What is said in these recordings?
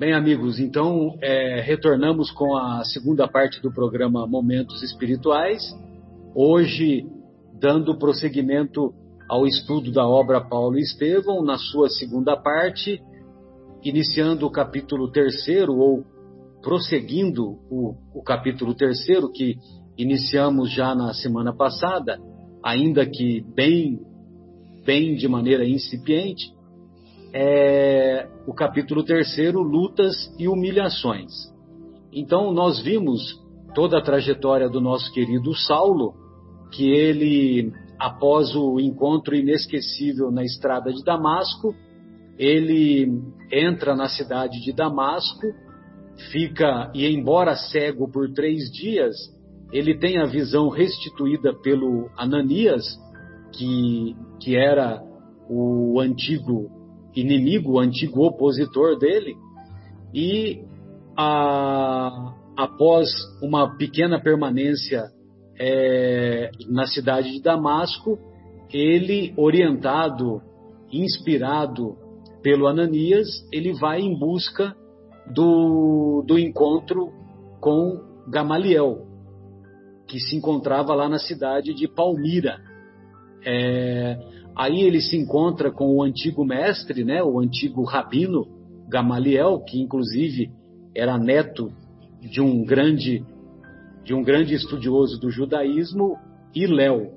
Bem, amigos, então é, retornamos com a segunda parte do programa Momentos Espirituais. Hoje, dando prosseguimento ao estudo da obra Paulo e Estevão, na sua segunda parte, iniciando o capítulo terceiro, ou prosseguindo o, o capítulo terceiro, que iniciamos já na semana passada, ainda que bem, bem de maneira incipiente é o capítulo terceiro, lutas e humilhações. Então nós vimos toda a trajetória do nosso querido Saulo, que ele, após o encontro inesquecível na estrada de Damasco, ele entra na cidade de Damasco, fica, e embora cego por três dias, ele tem a visão restituída pelo Ananias, que, que era o antigo inimigo, o antigo opositor dele, e a, após uma pequena permanência é, na cidade de Damasco, ele, orientado, inspirado pelo Ananias, ele vai em busca do, do encontro com Gamaliel, que se encontrava lá na cidade de Palmira. É, Aí ele se encontra com o antigo mestre, né, o antigo rabino Gamaliel, que inclusive era neto de um grande de um grande estudioso do judaísmo, Iléu.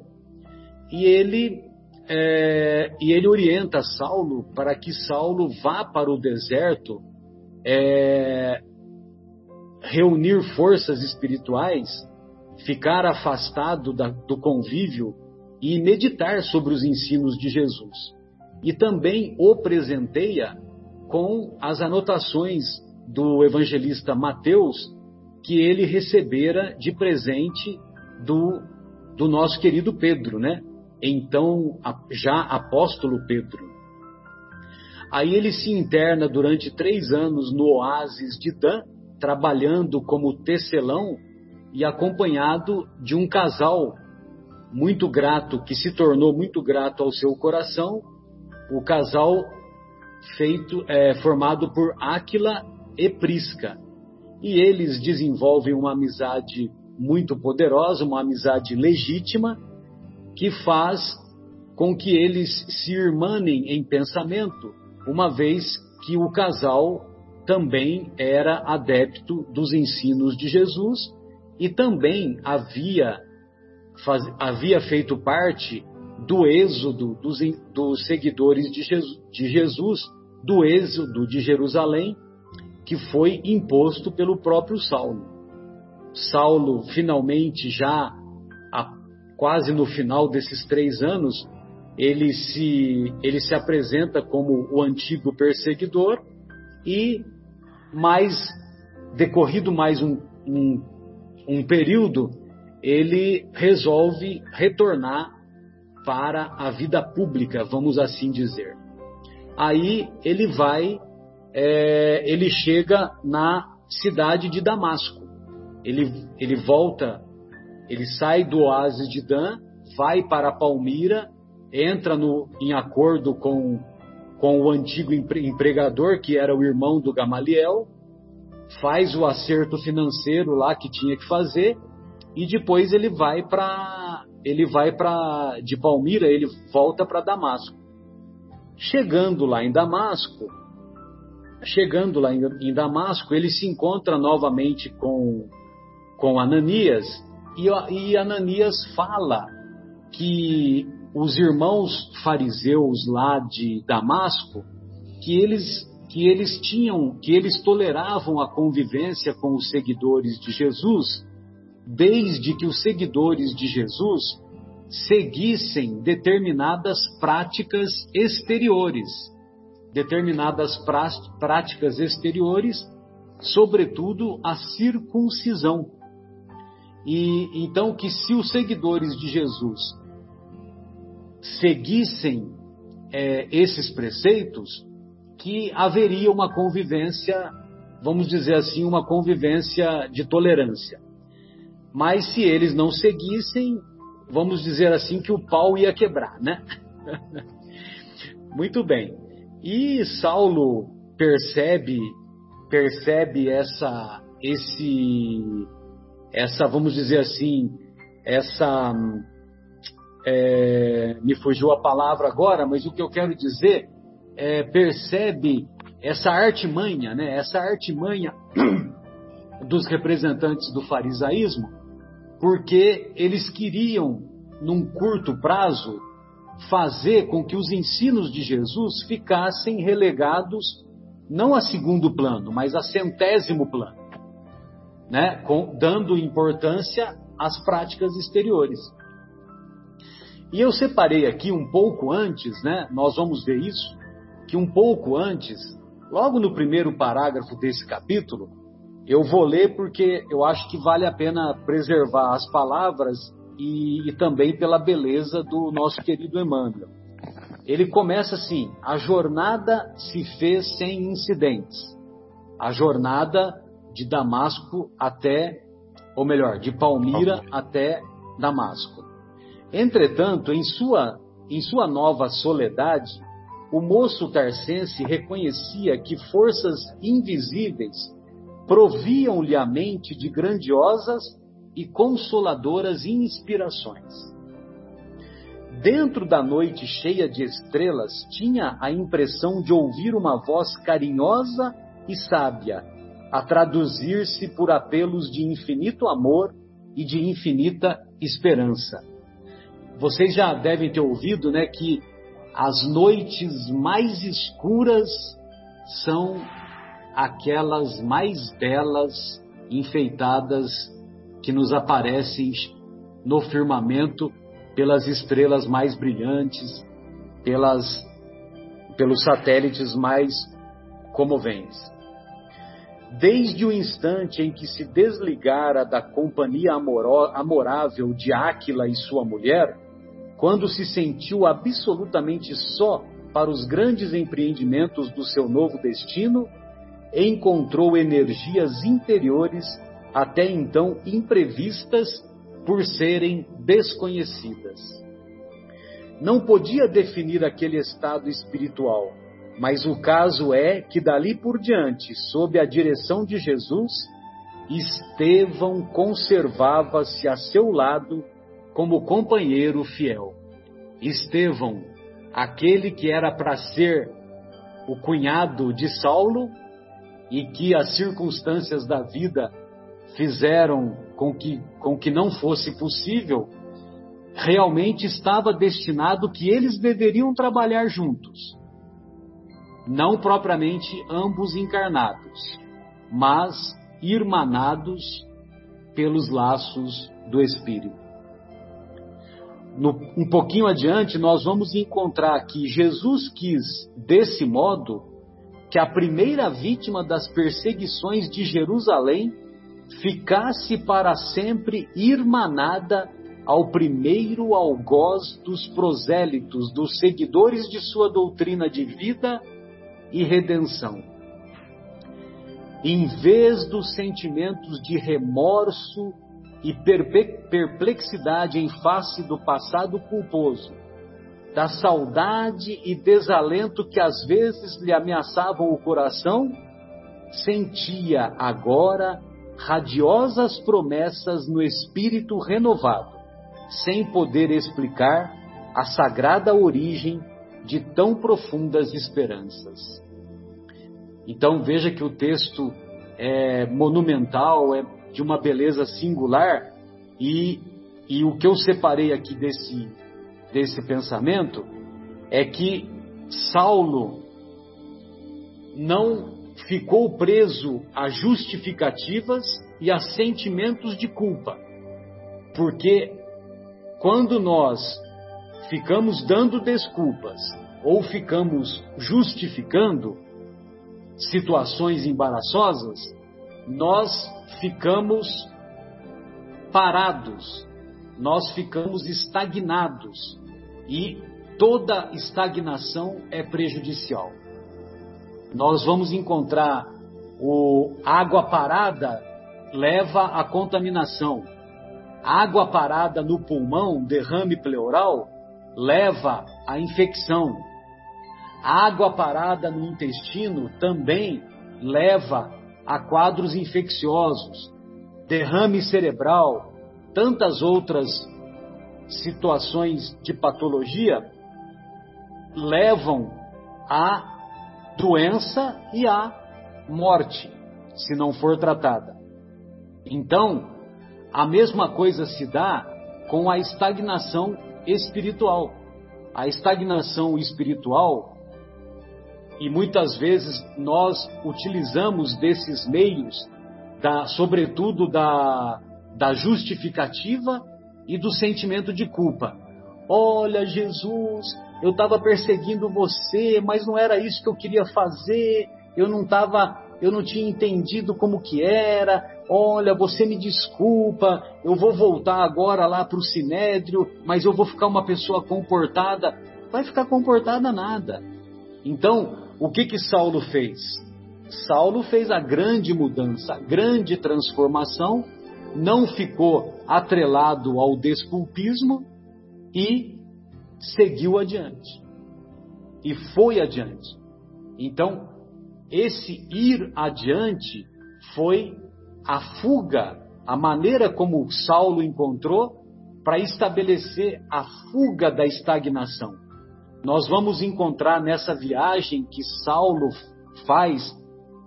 E ele é, e ele orienta Saulo para que Saulo vá para o deserto é, reunir forças espirituais, ficar afastado da, do convívio e meditar sobre os ensinos de Jesus. E também o presenteia com as anotações do evangelista Mateus que ele recebera de presente do, do nosso querido Pedro, né? Então, já apóstolo Pedro. Aí ele se interna durante três anos no oásis de Dan, trabalhando como tecelão e acompanhado de um casal muito grato, que se tornou muito grato ao seu coração, o casal feito é, formado por Áquila e Prisca. E eles desenvolvem uma amizade muito poderosa, uma amizade legítima, que faz com que eles se irmanem em pensamento, uma vez que o casal também era adepto dos ensinos de Jesus e também havia faz, havia feito parte do êxodo dos, dos seguidores de Jesus, de Jesus, do êxodo de Jerusalém, que foi imposto pelo próprio Saulo. Saulo, finalmente, já a, quase no final desses três anos, ele se, ele se apresenta como o antigo perseguidor e, mais decorrido mais um, um, um período, ele resolve retornar para a vida pública, vamos assim dizer. Aí ele vai, é, ele chega na cidade de Damasco. Ele, ele volta, ele sai do oásis de Dan, vai para Palmira, entra no, em acordo com, com o antigo empregador, que era o irmão do Gamaliel, faz o acerto financeiro lá que tinha que fazer e depois ele vai para ele vai para de Palmira, ele volta para Damasco. Chegando lá em Damasco, chegando lá em, Damasco, ele se encontra novamente com com Ananias e, e Ananias fala que os irmãos fariseus lá de Damasco que eles que eles tinham que eles toleravam a convivência com os seguidores de Jesus desde que os seguidores de Jesus seguissem determinadas práticas exteriores, determinadas práticas exteriores, sobretudo a circuncisão. E então que se os seguidores de Jesus seguissem é, esses preceitos, que haveria uma convivência, vamos dizer assim, uma convivência de tolerância. Mas se eles não seguissem, vamos dizer assim que o pau ia quebrar, né? Muito bem. E Saulo percebe percebe essa, esse, essa, vamos dizer assim, essa, é, me fugiu a palavra agora, mas o que eu quero dizer é, percebe essa artimanha, né? Essa artimanha dos representantes do farisaísmo, porque eles queriam, num curto prazo, fazer com que os ensinos de Jesus ficassem relegados não a segundo plano, mas a centésimo plano, né? Com, dando importância às práticas exteriores. E eu separei aqui um pouco antes, né? Nós vamos ver isso, que um pouco antes, logo no primeiro parágrafo desse capítulo, eu vou ler porque eu acho que vale a pena preservar as palavras e, e também pela beleza do nosso querido Emmanuel. Ele começa assim: a jornada se fez sem incidentes. A jornada de Damasco até, ou melhor, de Palmira até Damasco. Entretanto, em sua, em sua nova soledade, o moço tarcense reconhecia que forças invisíveis proviam-lhe a mente de grandiosas e consoladoras inspirações. Dentro da noite cheia de estrelas, tinha a impressão de ouvir uma voz carinhosa e sábia, a traduzir-se por apelos de infinito amor e de infinita esperança. Vocês já devem ter ouvido, né, que as noites mais escuras são aquelas mais belas, enfeitadas que nos aparecem no firmamento pelas estrelas mais brilhantes, pelas, pelos satélites mais comoventes. Desde o instante em que se desligara da companhia amorável de Áquila e sua mulher, quando se sentiu absolutamente só para os grandes empreendimentos do seu novo destino, encontrou energias interiores até então imprevistas por serem desconhecidas. Não podia definir aquele estado espiritual, mas o caso é que dali por diante, sob a direção de Jesus, Estevão conservava-se a seu lado como companheiro fiel. Estevão, aquele que era para ser o cunhado de Saulo e que as circunstâncias da vida fizeram com que, com que não fosse possível, realmente estava destinado que eles deveriam trabalhar juntos. Não propriamente ambos encarnados, mas irmanados pelos laços do Espírito. No, um pouquinho adiante, nós vamos encontrar que Jesus quis, desse modo, que a primeira vítima das perseguições de Jerusalém ficasse para sempre irmanada ao primeiro algoz dos prosélitos, dos seguidores de sua doutrina de vida e redenção. Em vez dos sentimentos de remorso e perplexidade em face do passado culposo, da saudade e desalento que às vezes lhe ameaçavam o coração, sentia agora radiosas promessas no espírito renovado, sem poder explicar a sagrada origem de tão profundas esperanças. Então veja que o texto é monumental, é de uma beleza singular e, e o que eu separei aqui desse, desse pensamento é que Saulo não ficou preso a justificativas e a sentimentos de culpa. Porque quando nós ficamos dando desculpas ou ficamos justificando situações embaraçosas, nós ficamos parados, nós ficamos estagnados e toda estagnação é prejudicial. Nós vamos encontrar o água parada leva à contaminação. Água parada no pulmão, derrame pleural, leva à infecção. Água parada no intestino também leva a quadros infecciosos, derrame cerebral, tantas outras situações de patologia levam à doença e à morte, se não for tratada. Então, a mesma coisa se dá com a estagnação espiritual. A estagnação espiritual, e muitas vezes nós utilizamos desses meios, da, sobretudo da, da justificativa e do sentimento de culpa. Olha, Jesus, eu estava perseguindo você, mas não era isso que eu queria fazer. Eu não estava, eu não tinha entendido como que era. Olha, você me desculpa. Eu vou voltar agora lá para o sinédrio, mas eu vou ficar uma pessoa comportada. Vai ficar comportada nada. Então, o que que Saulo fez? Saulo fez a grande mudança, a grande transformação não ficou atrelado ao desculpismo e seguiu adiante. E foi adiante. Então, esse ir adiante foi a fuga, a maneira como Saulo encontrou para estabelecer a fuga da estagnação. Nós vamos encontrar nessa viagem que Saulo faz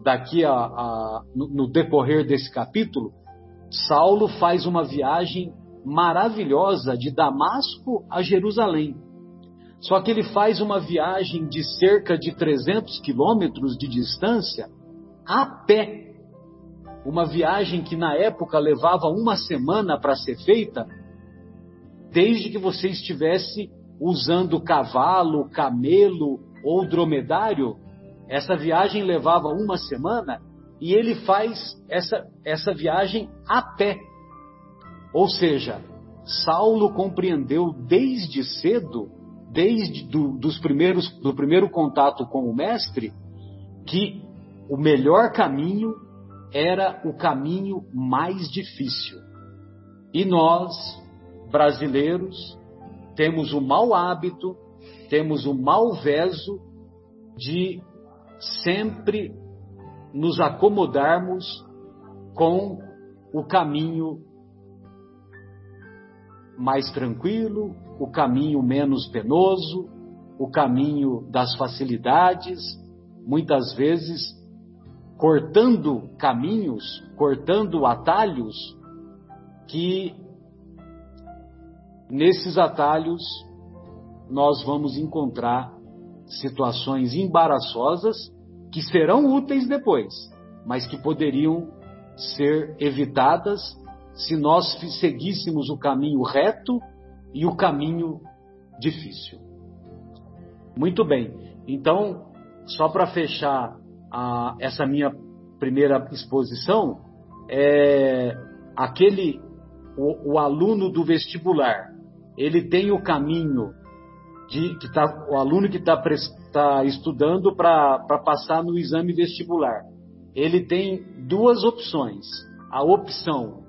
daqui a, a no, no decorrer desse capítulo, Saulo faz uma viagem maravilhosa de Damasco a Jerusalém. Só que ele faz uma viagem de cerca de 300 quilômetros de distância a pé. Uma viagem que na época levava uma semana para ser feita, desde que você estivesse usando cavalo, camelo ou dromedário. Essa viagem levava uma semana e ele faz essa, essa viagem a pé. Ou seja, Saulo compreendeu desde cedo, desde do, dos primeiros, do primeiro contato com o mestre, que o melhor caminho era o caminho mais difícil. E nós, brasileiros, temos o mau hábito, temos o mau veso de sempre nos acomodarmos com o caminho mais tranquilo, o caminho menos penoso, o caminho das facilidades, muitas vezes cortando caminhos, cortando atalhos que nesses atalhos nós vamos encontrar situações embaraçosas que serão úteis depois, mas que poderiam ser evitadas se nós seguíssemos o caminho reto e o caminho difícil. Muito bem, então, só para fechar a, essa minha primeira exposição, é aquele, o, o aluno do vestibular, ele tem o caminho de, que tá, o aluno que está tá estudando para passar no exame vestibular, ele tem duas opções. A opção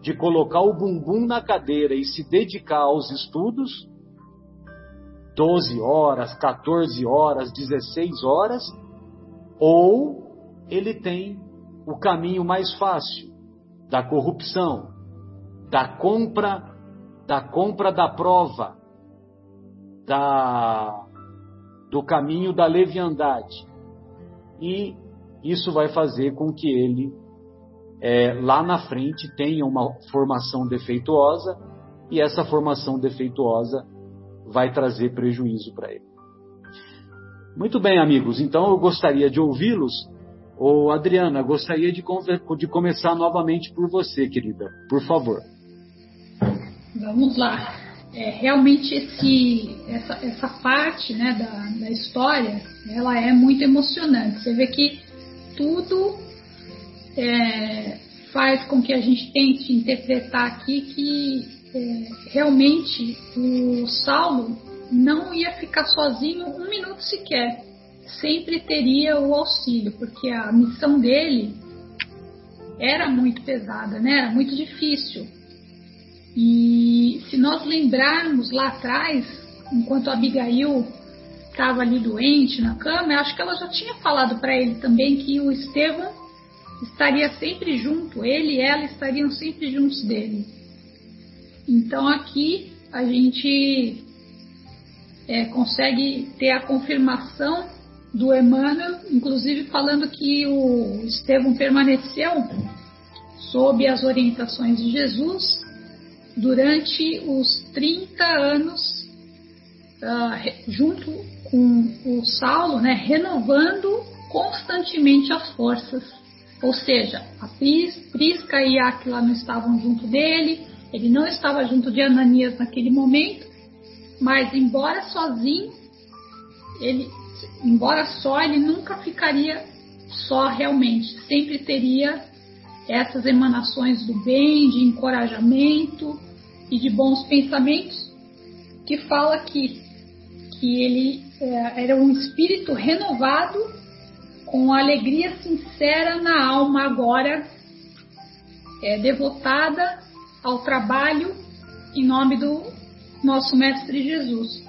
de colocar o bumbum na cadeira e se dedicar aos estudos, 12 horas, 14 horas, 16 horas, ou ele tem o caminho mais fácil da corrupção, da compra, da compra da prova, da, do caminho da leviandade. E isso vai fazer com que ele, é, lá na frente, tenha uma formação defeituosa e essa formação defeituosa vai trazer prejuízo para ele. Muito bem, amigos, então eu gostaria de ouvi-los. Ô, Adriana, gostaria de, de começar novamente por você, querida, por favor. Vamos lá é, realmente esse, essa, essa parte né, da, da história ela é muito emocionante. Você vê que tudo é, faz com que a gente tente interpretar aqui que é, realmente o Saulo não ia ficar sozinho um minuto sequer. Sempre teria o auxílio, porque a missão dele era muito pesada, né? era muito difícil. E se nós lembrarmos lá atrás, enquanto Abigail estava ali doente na cama, eu acho que ela já tinha falado para ele também que o Estevão estaria sempre junto, ele e ela estariam sempre juntos dele. Então aqui a gente é, consegue ter a confirmação do Emmanuel, inclusive falando que o Estevão permaneceu sob as orientações de Jesus durante os 30 anos, uh, junto com o Saulo, né, renovando constantemente as forças. Ou seja, a Prisca e Aquila não estavam junto dele, ele não estava junto de Ananias naquele momento, mas embora sozinho, ele, embora só, ele nunca ficaria só realmente, sempre teria essas emanações do bem, de encorajamento e de bons pensamentos, que fala que, que ele é, era um espírito renovado com alegria sincera na alma agora é, devotada ao trabalho em nome do nosso Mestre Jesus.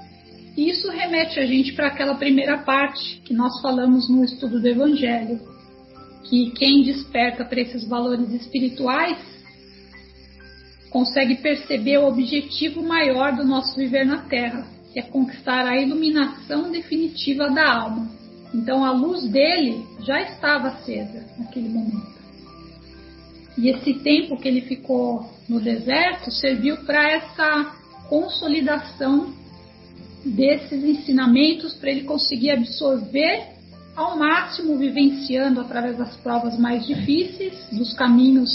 Isso remete a gente para aquela primeira parte que nós falamos no estudo do Evangelho, que quem desperta para esses valores espirituais consegue perceber o objetivo maior do nosso viver na Terra, que é conquistar a iluminação definitiva da alma. Então a luz dele já estava acesa naquele momento. E esse tempo que ele ficou no deserto serviu para essa consolidação desses ensinamentos, para ele conseguir absorver ao máximo, vivenciando através das provas mais difíceis, dos caminhos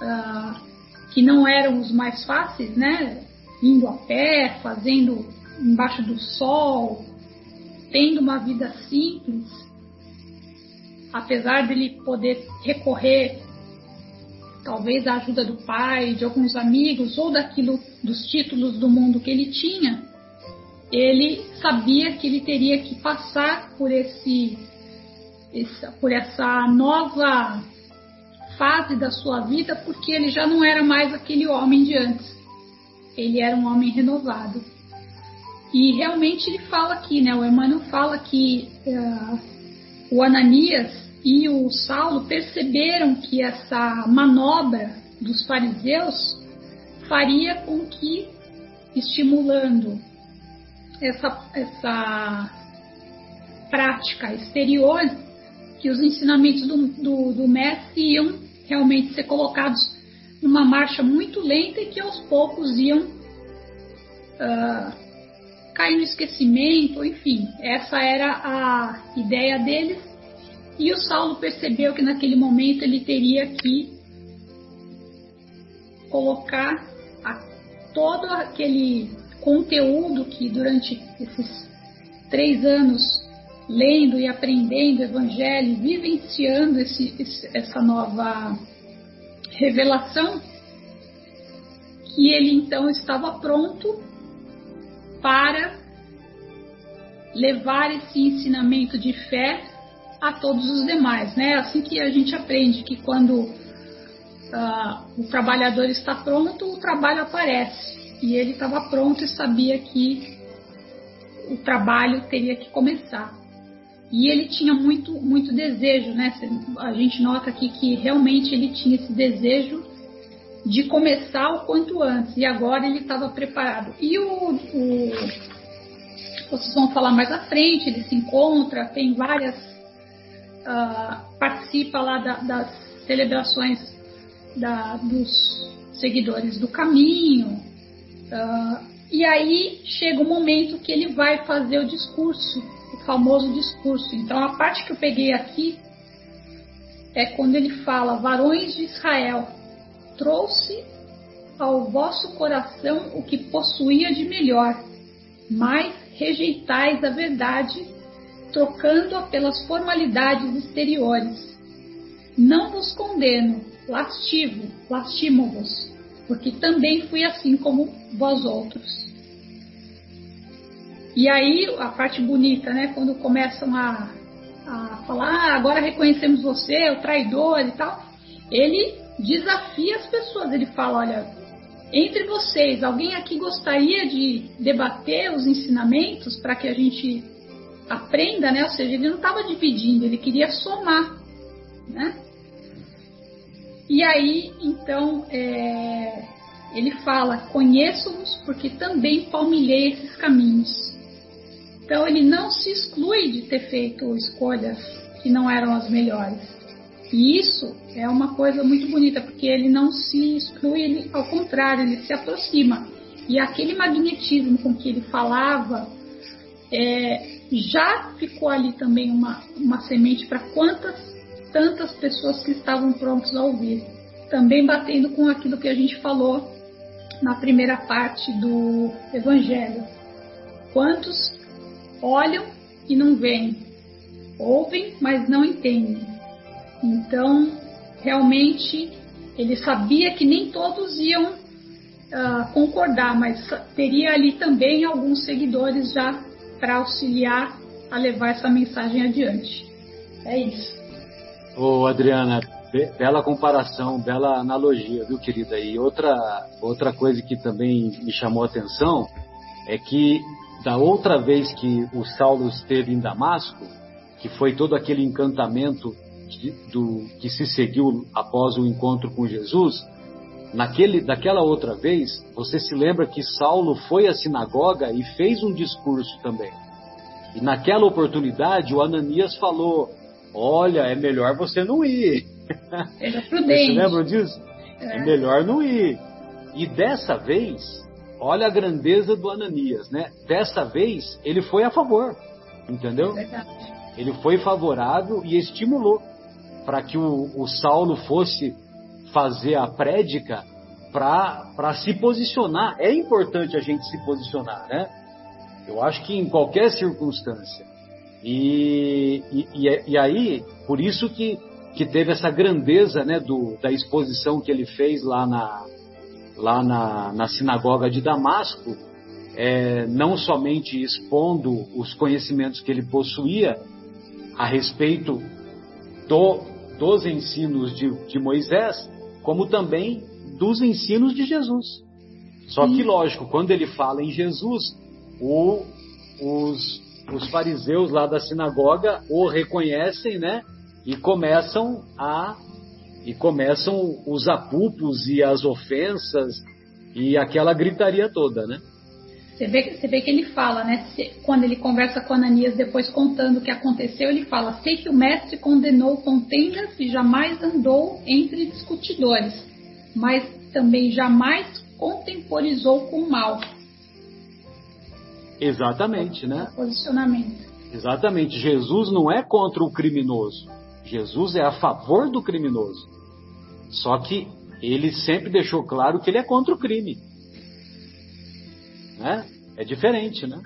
uh, que não eram os mais fáceis, né? Indo a pé, fazendo embaixo do sol, tendo uma vida simples, apesar dele poder recorrer talvez à ajuda do pai, de alguns amigos ou daquilo dos títulos do mundo que ele tinha, ele sabia que ele teria que passar por esse, por essa nova fase da sua vida, porque ele já não era mais aquele homem de antes. Ele era um homem renovado. E realmente ele fala aqui, né? O Emmanuel fala que uh, o Ananias e o Saulo perceberam que essa manobra dos fariseus faria com que, estimulando essa, essa prática exterior, que os ensinamentos do, do, do mestre iam realmente ser colocados numa marcha muito lenta e que aos poucos iam uh, cair no esquecimento, enfim, essa era a ideia deles. E o Saulo percebeu que naquele momento ele teria que colocar a, todo aquele conteúdo que durante esses três anos lendo e aprendendo o Evangelho, vivenciando esse, essa nova revelação, que ele então estava pronto para levar esse ensinamento de fé a todos os demais, né? Assim que a gente aprende que quando uh, o trabalhador está pronto, o trabalho aparece. E ele estava pronto e sabia que o trabalho teria que começar. E ele tinha muito, muito desejo, né? A gente nota aqui que realmente ele tinha esse desejo de começar o quanto antes. E agora ele estava preparado. E o, o, vocês vão falar mais à frente, ele se encontra, tem várias. Uh, participa lá da, das celebrações da, dos seguidores do caminho. Uh, e aí chega o momento que ele vai fazer o discurso, o famoso discurso. Então a parte que eu peguei aqui é quando ele fala: Varões de Israel, trouxe ao vosso coração o que possuía de melhor, mas rejeitais a verdade, trocando-a pelas formalidades exteriores. Não vos condeno, lastivo, lastimo-vos, porque também fui assim como vós outros. E aí a parte bonita, né? Quando começam a, a falar, ah, agora reconhecemos você, o traidor e tal, ele desafia as pessoas. Ele fala: olha, entre vocês, alguém aqui gostaria de debater os ensinamentos para que a gente aprenda, né? Ou seja, ele não estava dividindo, ele queria somar, né? E aí, então, é, ele fala: Conheço-os porque também palmilhei esses caminhos. Então, ele não se exclui de ter feito escolhas que não eram as melhores. E isso é uma coisa muito bonita, porque ele não se exclui, ele, ao contrário, ele se aproxima. E aquele magnetismo com que ele falava é, já ficou ali também uma, uma semente para quantas tantas pessoas que estavam prontos a ouvir. Também batendo com aquilo que a gente falou na primeira parte do Evangelho. Quantos olham e não veem, ouvem, mas não entendem. Então, realmente, ele sabia que nem todos iam uh, concordar, mas teria ali também alguns seguidores já para auxiliar a levar essa mensagem adiante. É isso. Ô, Adriana, bela comparação, bela analogia, viu, querida? E outra, outra coisa que também me chamou a atenção é que da outra vez que o Saulo esteve em Damasco, que foi todo aquele encantamento de, do, que se seguiu após o encontro com Jesus, naquele, daquela outra vez, você se lembra que Saulo foi à sinagoga e fez um discurso também. E naquela oportunidade, o Ananias falou: Olha, é melhor você não ir. Era prudente. Você lembra disso? É. é melhor não ir. E dessa vez, olha a grandeza do Ananias, né? Dessa vez, ele foi a favor, entendeu? Ele foi favorável e estimulou para que o, o, Saulo fosse fazer a prédica para se posicionar. É importante a gente se posicionar, né? Eu acho que em qualquer circunstância. E, e, e, aí, por isso que, que teve essa grandeza né, do, da exposição que ele fez lá na, lá na, na sinagoga de Damasco, é, não somente expondo os conhecimentos que ele possuía a respeito do, dos ensinos de, de Moisés, como também dos ensinos de Jesus. Só que, lógico, quando ele fala em Jesus, o, os, os fariseus lá da sinagoga o reconhecem, né? E começam a e começam os apupos e as ofensas e aquela gritaria toda, né? Você vê, você vê que ele fala, né? Quando ele conversa com Ananias, depois contando o que aconteceu, ele fala: Sei que o mestre condenou contendas e jamais andou entre discutidores, mas também jamais contemporizou com o mal. Exatamente, né? Posicionamento. Exatamente. Jesus não é contra o criminoso. Jesus é a favor do criminoso. Só que ele sempre deixou claro que ele é contra o crime. Né? É diferente, né?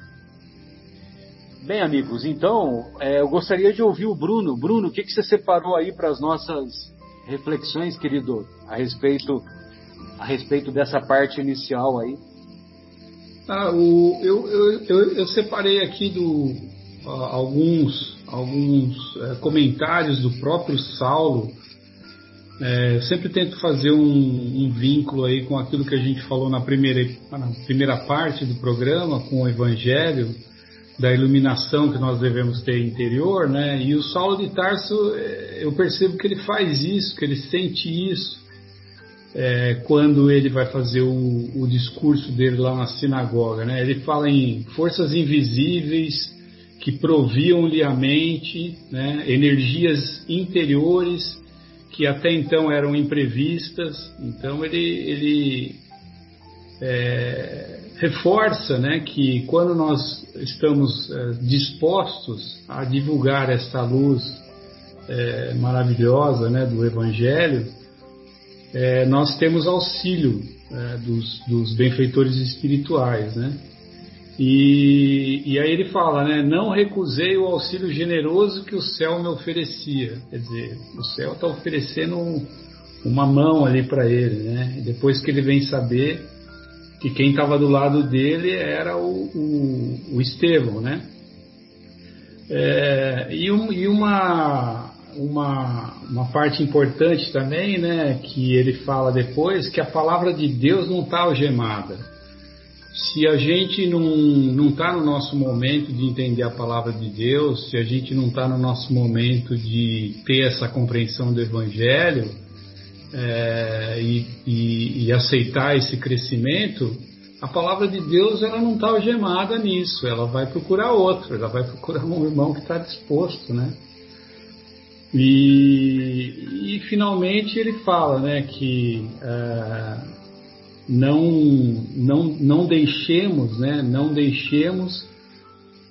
Bem, amigos, então é, eu gostaria de ouvir o Bruno. Bruno, o que, que você separou aí para as nossas reflexões, querido, a respeito, a respeito dessa parte inicial aí? Ah, o, eu, eu, eu, eu, separei aqui do, alguns, alguns uh, comentários do próprio Saulo. É, sempre tento fazer um, um, vínculo aí com aquilo que a gente falou na primeira, na primeira parte do programa, com o Evangelho, da iluminação que nós devemos ter interior, né? E o Saulo de Tarso, é, eu percebo que ele faz isso, que ele sente isso é, quando ele vai fazer o, o, discurso dele lá na sinagoga. Né? Ele fala em forças invisíveis que proviam-lhe a mente, né? energias interiores que até então eram imprevistas. Então ele, ele é, reforça né, que quando nós estamos é, dispostos a divulgar essa luz é, maravilhosa né, do Evangelho, é, nós temos auxílio é, dos, dos, benfeitores espirituais, né? E, e, aí ele fala, né? Não recusei o auxílio generoso que o céu me oferecia. Quer dizer, o céu está oferecendo uma mão ali para ele, né? Depois que ele vem saber que quem estava do lado dele era o, o, o Estevão, né? É, e, um, e uma uma, uma parte importante também, né, que ele fala depois, que a palavra de Deus não está algemada. Se a gente não está no nosso momento de entender a palavra de Deus, se a gente não está no nosso momento de ter essa compreensão do Evangelho, é, e, e, e, aceitar esse crescimento, a palavra de Deus ela não está algemada nisso, ela vai procurar outro, ela vai procurar um irmão que está disposto, né? E, e, finalmente ele fala, né, que é, não, não, não deixemos, né, não deixemos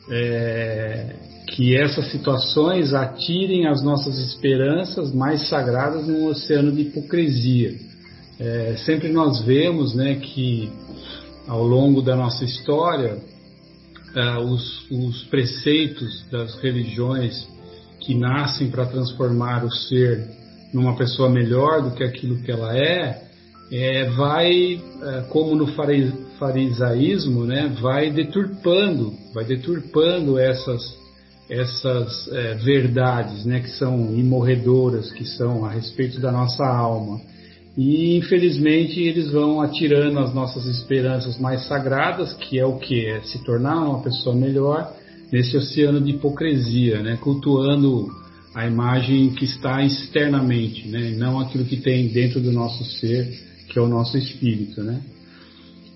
é, que essas situações atirem as nossas esperanças mais sagradas num oceano de hipocrisia. É, sempre nós vemos né, que ao longo da nossa história é, os, os preceitos das religiões que nascem para transformar o ser numa pessoa melhor do que aquilo que ela é, é, vai, é, como no farisaísmo, né, vai deturpando, vai deturpando essas essas é, verdades, né, que são imorredoras, que são a respeito da nossa alma. E infelizmente eles vão atirando as nossas esperanças mais sagradas, que é o que é se tornar uma pessoa melhor nesse oceano de hipocrisia, né, cultuando a imagem que está externamente, né, não aquilo que tem dentro do nosso ser, que é o nosso espírito, né.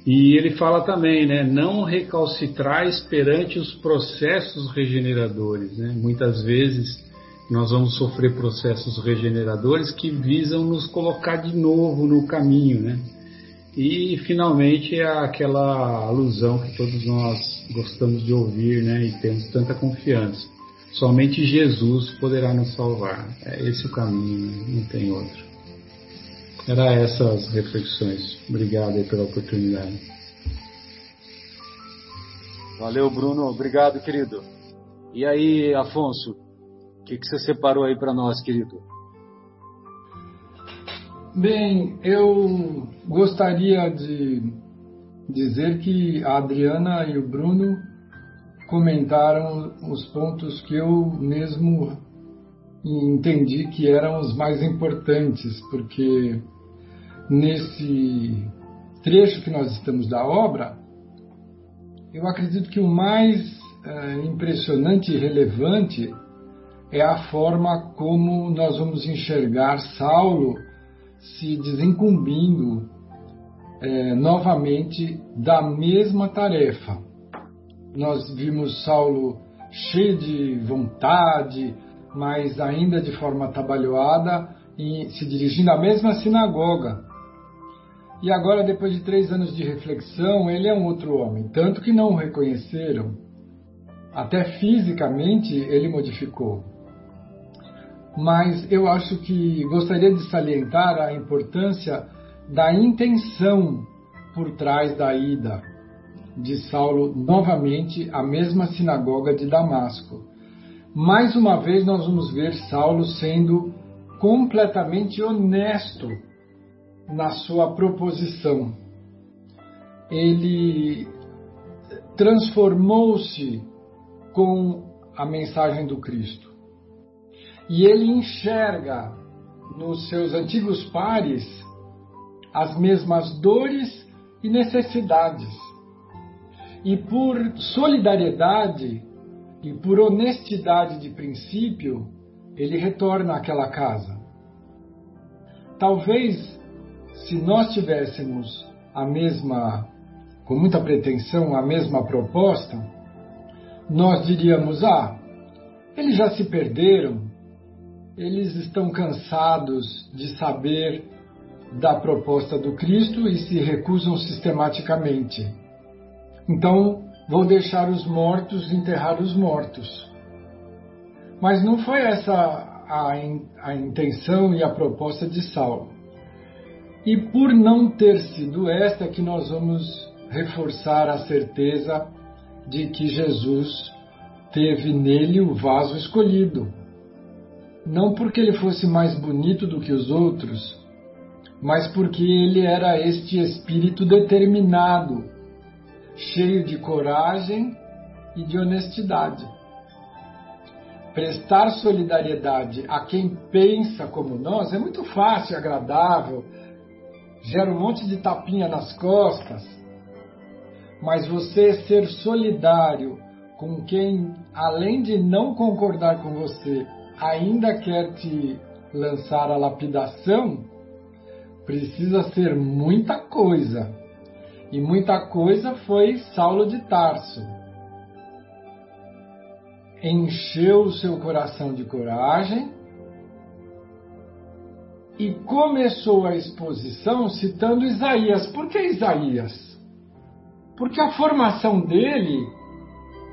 E ele fala também, né, não recalcitrais perante os processos regeneradores. Né? Muitas vezes nós vamos sofrer processos regeneradores que visam nos colocar de novo no caminho, né? E finalmente é aquela alusão que todos nós gostamos de ouvir, né? E temos tanta confiança. Somente Jesus poderá nos salvar. É esse o caminho, né? não tem outro. Era essas reflexões. Obrigado pela oportunidade. Valeu, Bruno. Obrigado, querido. E aí, Afonso, o que, que você separou aí para nós, querido? Bem, eu gostaria de dizer que a Adriana e o Bruno comentaram os pontos que eu mesmo entendi que eram os mais importantes, porque nesse trecho que nós estamos da obra, eu acredito que o mais é, impressionante e relevante é a forma como nós vamos enxergar Saulo se desincumbindo é, novamente da mesma tarefa. Nós vimos Saulo cheio de vontade, mas ainda de forma atabalhoada, se dirigindo à mesma sinagoga, e agora, depois de três anos de reflexão, ele é um outro homem. Tanto que não o reconheceram. Até fisicamente ele modificou. Mas eu acho que gostaria de salientar a importância da intenção por trás da ida de Saulo novamente à mesma sinagoga de Damasco. Mais uma vez nós vamos ver Saulo sendo completamente honesto na sua proposição. Ele transformou-se com a mensagem do Cristo. E ele enxerga nos seus antigos pares as mesmas dores e necessidades. E por solidariedade e por honestidade de princípio, ele retorna àquela casa. Talvez se nós tivéssemos a mesma, com muita pretensão, a mesma proposta, nós diríamos: ah, eles já se perderam, eles estão cansados de saber da proposta do Cristo e se recusam sistematicamente. Então, vou deixar os mortos enterrar os mortos. Mas não foi essa a, a intenção e a proposta de Saulo. E por não ter sido esta que nós vamos reforçar a certeza de que Jesus teve nele o vaso escolhido. Não porque ele fosse mais bonito do que os outros, mas porque ele era este espírito determinado, cheio de coragem e de honestidade. Prestar solidariedade a quem pensa como nós é muito fácil agradável, gera um monte de tapinha nas costas, mas você ser solidário com quem, além de não concordar com você, ainda quer te lançar a lapidação, precisa ser muita coisa. E muita coisa foi Saulo de Tarso. Encheu o seu coração de coragem e começou a exposição citando Isaías. Por que Isaías? Porque a formação dele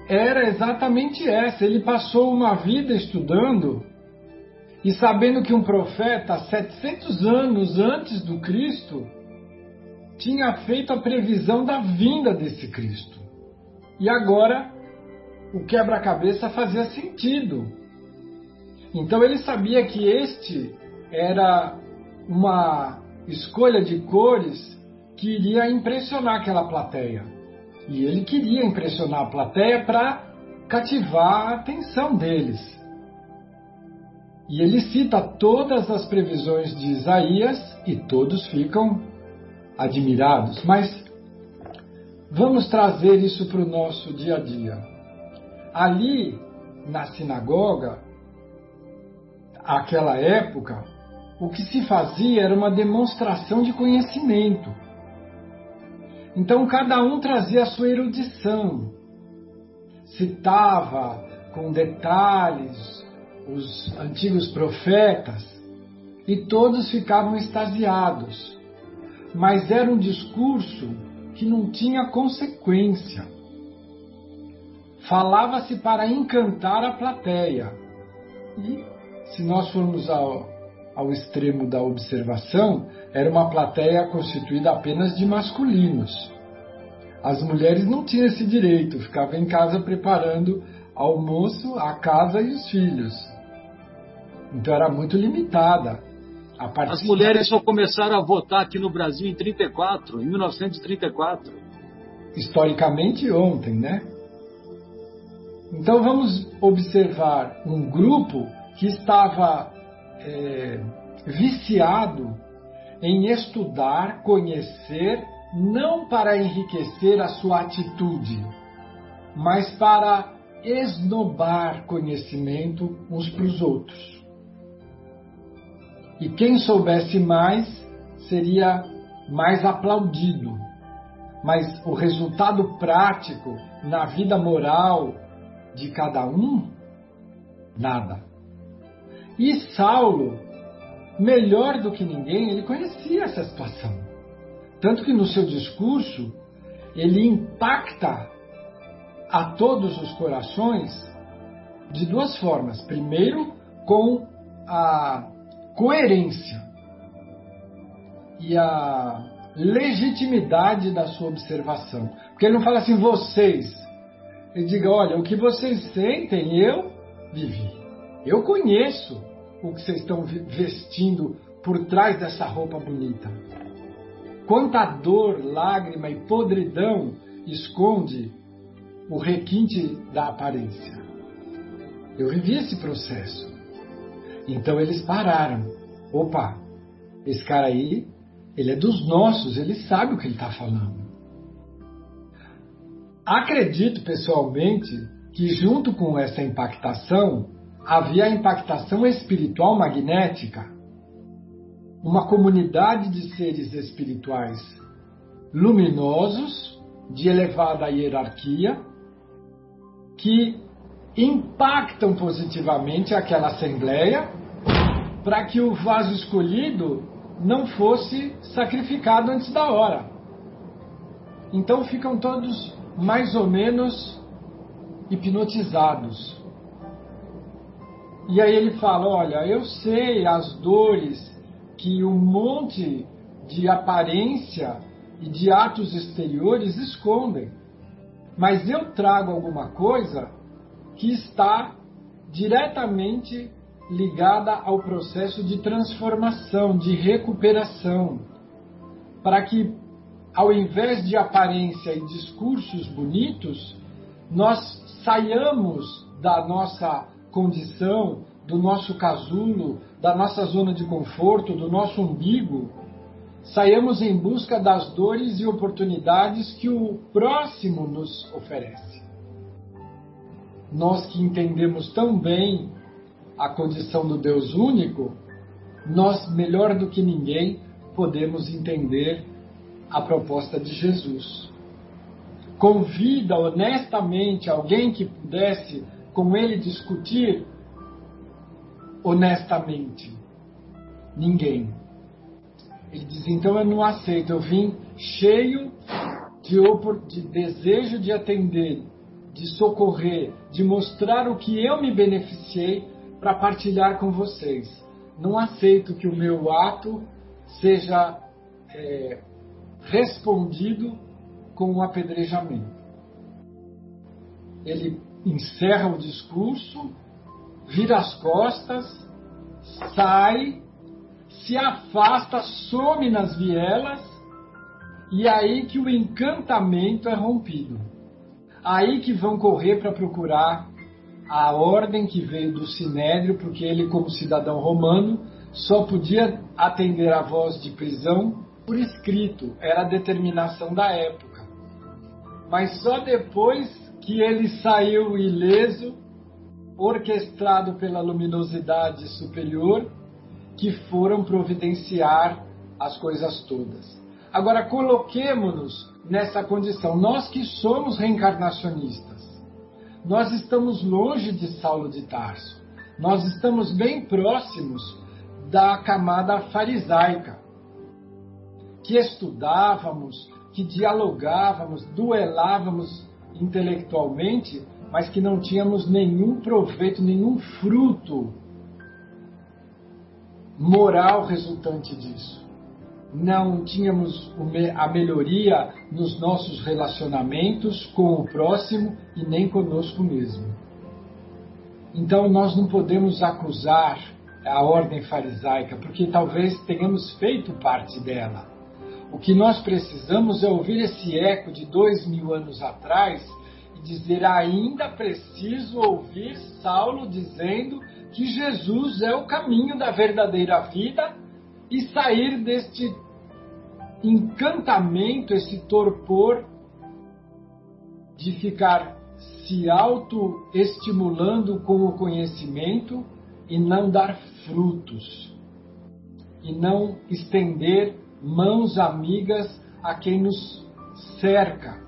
era exatamente essa. Ele passou uma vida estudando e sabendo que um profeta, 700 anos antes do Cristo, tinha feito a previsão da vinda desse Cristo. E agora o quebra-cabeça fazia sentido. Então ele sabia que este era uma escolha de cores que iria impressionar aquela plateia. E ele queria impressionar a plateia para cativar a atenção deles. E ele cita todas as previsões de Isaías e todos ficam admirados. Mas vamos trazer isso para o nosso dia a dia. Ali na sinagoga, aquela época, o que se fazia era uma demonstração de conhecimento. Então cada um trazia a sua erudição, citava com detalhes os antigos profetas e todos ficavam extasiados. Mas era um discurso que não tinha consequência. Falava-se para encantar a plateia. E, se nós formos ao, ao extremo da observação, era uma plateia constituída apenas de masculinos. As mulheres não tinham esse direito, ficavam em casa preparando almoço, a casa e os filhos. Então era muito limitada. As mulheres só começaram a votar aqui no Brasil em 34, em 1934. Historicamente ontem, né? Então vamos observar um grupo que estava é, viciado em estudar, conhecer, não para enriquecer a sua atitude, mas para esnobar conhecimento uns para os outros. E quem soubesse mais seria mais aplaudido. Mas o resultado prático na vida moral de cada um, nada. E Saulo, melhor do que ninguém, ele conhecia essa situação. Tanto que no seu discurso, ele impacta a todos os corações de duas formas. Primeiro, com a coerência e a legitimidade da sua observação. Porque ele não fala assim, vocês. Ele diga, olha, o que vocês sentem, eu vivi. Eu conheço o que vocês estão vestindo por trás dessa roupa bonita. Quanta dor, lágrima e podridão esconde o requinte da aparência. Eu vivi esse processo. Então eles pararam. Opa, esse cara aí, ele é dos nossos, ele sabe o que ele está falando. Acredito pessoalmente que, junto com essa impactação, havia impactação espiritual magnética, uma comunidade de seres espirituais luminosos, de elevada hierarquia, que impactam positivamente aquela assembleia para que o vaso escolhido não fosse sacrificado antes da hora. Então ficam todos mais ou menos hipnotizados e aí ele fala: Olha, eu sei as dores que um monte de aparência e de atos exteriores escondem, mas eu trago alguma coisa que está diretamente ligada ao processo de transformação, de recuperação, para que, ao invés de aparência e discursos bonitos, nós saiamos da nossa condição, do nosso casulo, da nossa zona de conforto, do nosso umbigo, saiamos em busca das dores e oportunidades que o próximo nos oferece. Nós que entendemos tão bem a condição do Deus único, nós, melhor do que ninguém, podemos entender a proposta de Jesus. Convida honestamente alguém que pudesse com ele discutir honestamente. Ninguém. Ele diz: então eu não aceito, eu vim cheio de, de desejo de atender, de socorrer, de mostrar o que eu me beneficiei para partilhar com vocês. Não aceito que o meu ato seja é, respondido com um apedrejamento. Ele encerra o discurso, vira as costas, sai, se afasta, some nas vielas, e é aí que o encantamento é rompido. Aí que vão correr para procurar a ordem que veio do Sinédrio, porque ele, como cidadão romano, só podia atender a voz de prisão por escrito, era a determinação da época. Mas só depois que ele saiu ileso, orquestrado pela luminosidade superior, que foram providenciar as coisas todas. Agora, coloquemos-nos nessa condição. Nós que somos reencarnacionistas, nós estamos longe de Saulo de Tarso. Nós estamos bem próximos da camada farisaica, que estudávamos, que dialogávamos, duelávamos intelectualmente, mas que não tínhamos nenhum proveito, nenhum fruto moral resultante disso. Não tínhamos a melhoria nos nossos relacionamentos com o próximo e nem conosco mesmo. Então nós não podemos acusar a ordem farisaica, porque talvez tenhamos feito parte dela. O que nós precisamos é ouvir esse eco de dois mil anos atrás e dizer: ainda preciso ouvir Saulo dizendo que Jesus é o caminho da verdadeira vida e sair deste encantamento, esse torpor de ficar se autoestimulando com o conhecimento e não dar frutos, e não estender mãos amigas a quem nos cerca.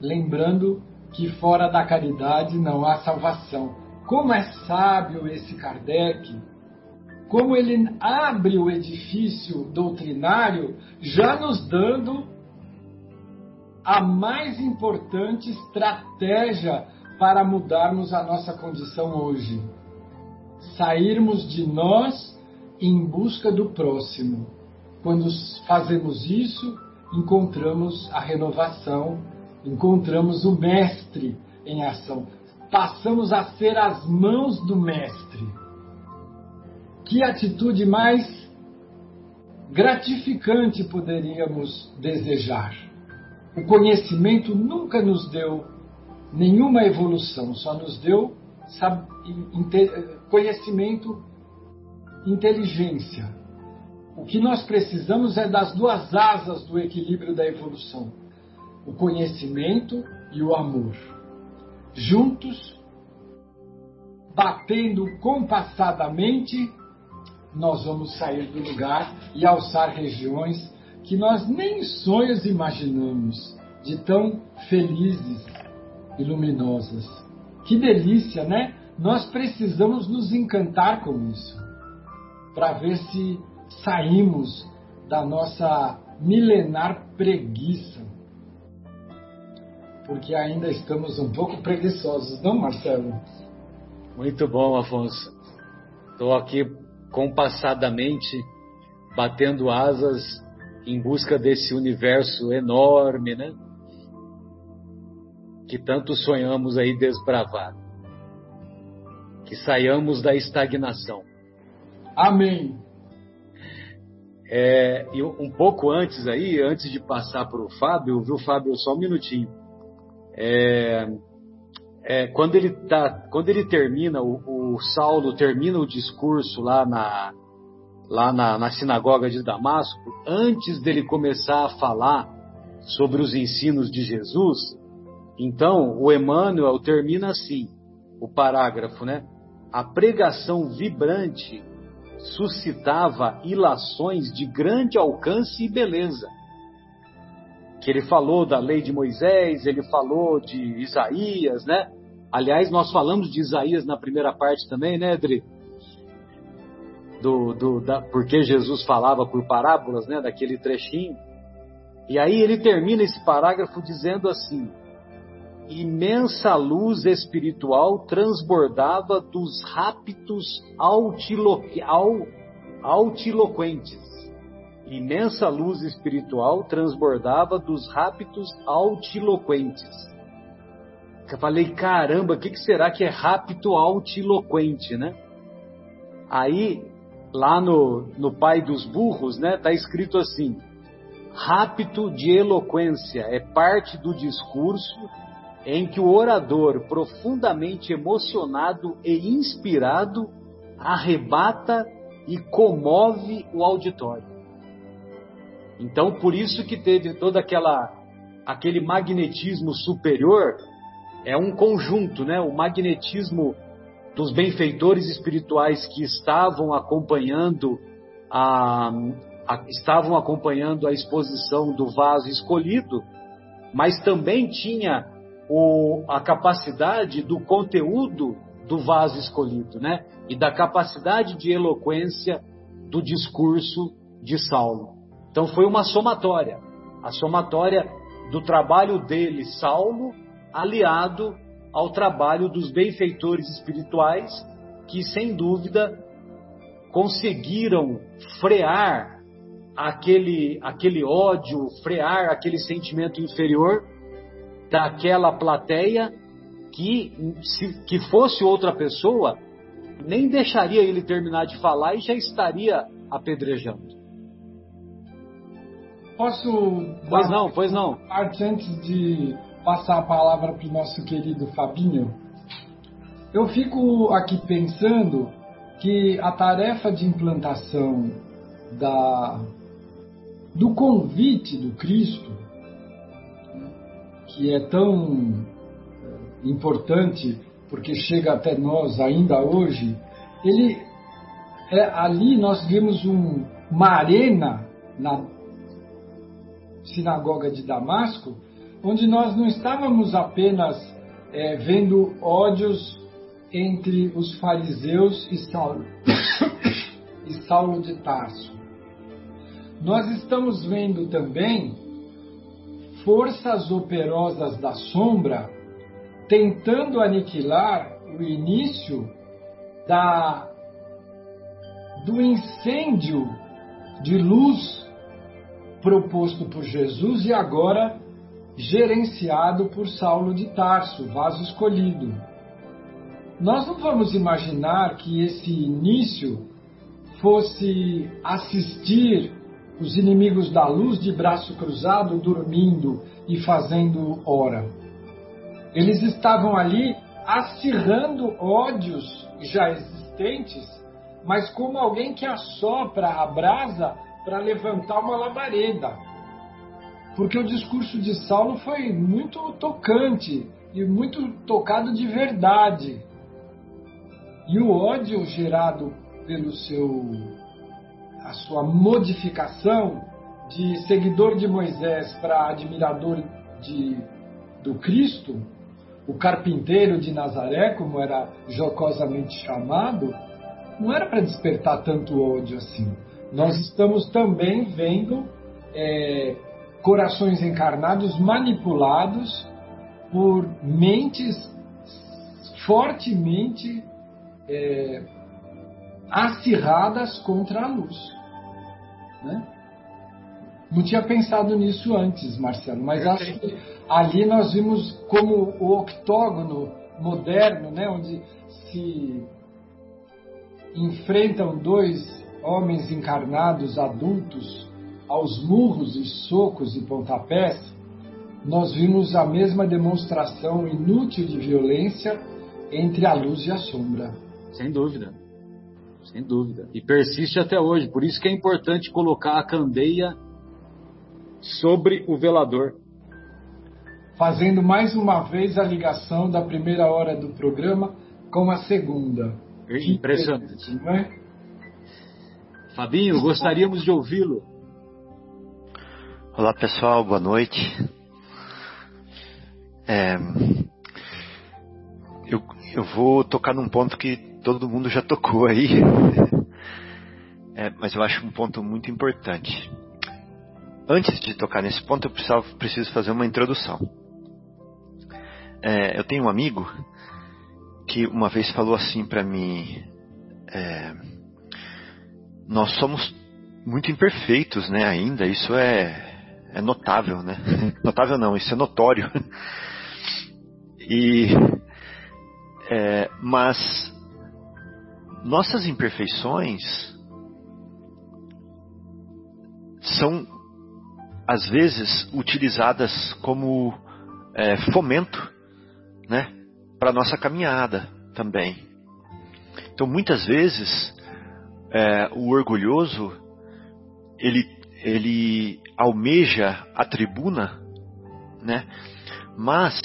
Lembrando que fora da caridade não há salvação. Como é sábio esse Kardec, como ele abre o edifício doutrinário, já nos dando a mais importante estratégia para mudarmos a nossa condição hoje. Sairmos de nós em busca do próximo. Quando fazemos isso, encontramos a renovação, encontramos o Mestre em ação. Passamos a ser as mãos do Mestre. Que atitude mais gratificante poderíamos desejar? O conhecimento nunca nos deu nenhuma evolução, só nos deu conhecimento inteligência. O que nós precisamos é das duas asas do equilíbrio da evolução: o conhecimento e o amor. Juntos, batendo compassadamente, nós vamos sair do lugar e alçar regiões que nós nem sonhos imaginamos, de tão felizes e luminosas. Que delícia, né? Nós precisamos nos encantar com isso para ver se saímos da nossa milenar preguiça. Porque ainda estamos um pouco preguiçosos, não, Marcelo? Muito bom, Afonso. Estou aqui compassadamente batendo asas em busca desse universo enorme, né? Que tanto sonhamos aí desbravar. Que saiamos da estagnação. Amém. É, um pouco antes aí, antes de passar para o Fábio, viu, Fábio, só um minutinho. É, é, quando ele tá, quando ele termina, o, o, Saulo termina o discurso lá na lá na, na sinagoga de Damasco, antes dele começar a falar sobre os ensinos de Jesus, então o Emmanuel termina assim, o parágrafo, né? A pregação vibrante suscitava ilações de grande alcance e beleza. Que ele falou da lei de Moisés, ele falou de Isaías, né? Aliás, nós falamos de Isaías na primeira parte também, né, Edri? Do, do, da, porque Jesus falava por parábolas, né, daquele trechinho. E aí ele termina esse parágrafo dizendo assim: imensa luz espiritual transbordava dos rápitos altilo, altiloquentes. Imensa luz espiritual transbordava dos rápitos altiloquentes. Eu falei, caramba, o que, que será que é rápido altiloquente, né? Aí, lá no, no Pai dos Burros, né, tá escrito assim: rápido de eloquência é parte do discurso em que o orador, profundamente emocionado e inspirado, arrebata e comove o auditório. Então, por isso que teve todo aquela aquele magnetismo superior, é um conjunto, né? O magnetismo dos benfeitores espirituais que estavam acompanhando a, a, estavam acompanhando a exposição do vaso escolhido, mas também tinha o, a capacidade do conteúdo do vaso escolhido, né? E da capacidade de eloquência do discurso de Saulo. Então foi uma somatória, a somatória do trabalho dele, Saulo, aliado ao trabalho dos benfeitores espirituais, que sem dúvida conseguiram frear aquele, aquele ódio, frear aquele sentimento inferior daquela plateia que, se que fosse outra pessoa, nem deixaria ele terminar de falar e já estaria apedrejando. Posso. Pois não, pois não. Parte antes de passar a palavra para o nosso querido Fabinho. Eu fico aqui pensando que a tarefa de implantação da, do convite do Cristo que é tão eh, importante porque chega até nós ainda hoje, ele é, ali nós vimos um, uma arena na sinagoga de Damasco, onde nós não estávamos apenas é, vendo ódios entre os fariseus e Saulo, e Saulo de Tarso. Nós estamos vendo também forças operosas da sombra tentando aniquilar o início da do incêndio de luz proposto por Jesus e agora gerenciado por Saulo de Tarso, vaso escolhido. Nós não vamos imaginar que esse início fosse assistir os inimigos da luz de braço cruzado dormindo e fazendo hora. Eles estavam ali acirrando ódios já existentes, mas como alguém que assopra a brasa para levantar uma labareda. Porque o discurso de Saulo foi muito tocante e muito tocado de verdade. E o ódio gerado pelo seu a sua modificação de seguidor de Moisés para admirador de, do Cristo, o carpinteiro de Nazaré, como era jocosamente chamado, não era para despertar tanto ódio assim. Nós estamos também vendo é, corações encarnados manipulados por mentes fortemente é, acirradas contra a luz. Né? Não tinha pensado nisso antes, Marcelo, mas acho que ali nós vimos como o octógono moderno, né, onde se enfrentam dois homens encarnados adultos aos murros e socos e pontapés, nós vimos a mesma demonstração inútil de violência entre a luz e a sombra. Sem dúvida sem dúvida. E persiste até hoje. Por isso que é importante colocar a candeia sobre o velador. Fazendo mais uma vez a ligação da primeira hora do programa com a segunda. Impressionante. Não é? Fabinho, gostaríamos de ouvi-lo. Olá pessoal, boa noite. É, eu, eu vou tocar num ponto que todo mundo já tocou aí, é, mas eu acho um ponto muito importante. Antes de tocar nesse ponto, eu preciso, preciso fazer uma introdução. É, eu tenho um amigo que uma vez falou assim para mim: é, nós somos muito imperfeitos, né? Ainda isso é, é notável, né? notável não, isso é notório. e é, mas nossas imperfeições são às vezes utilizadas como é, fomento, né, para nossa caminhada também. Então muitas vezes é, o orgulhoso ele ele almeja a tribuna, né, mas